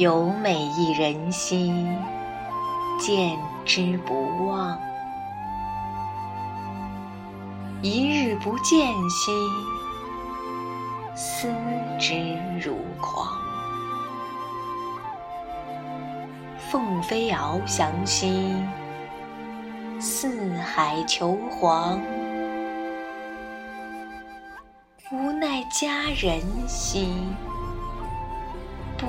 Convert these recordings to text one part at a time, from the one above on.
有美一人兮，见之不忘；一日不见兮，思之如狂。凤飞翱翔兮，四海求凰。无奈佳人兮，不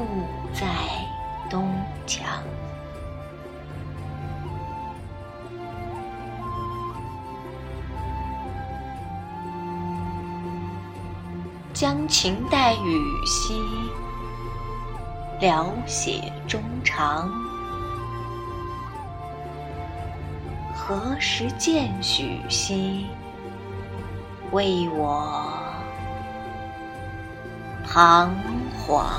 将情代语兮，聊写衷肠。何时见许兮，为我。彷徨。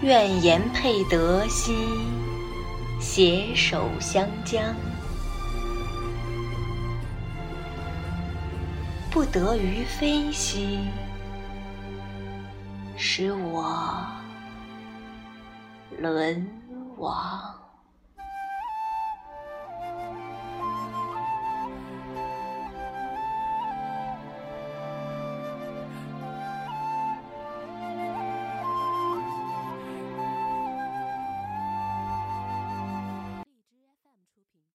愿言配德兮，携手相将；不得于飞兮。使我沦亡。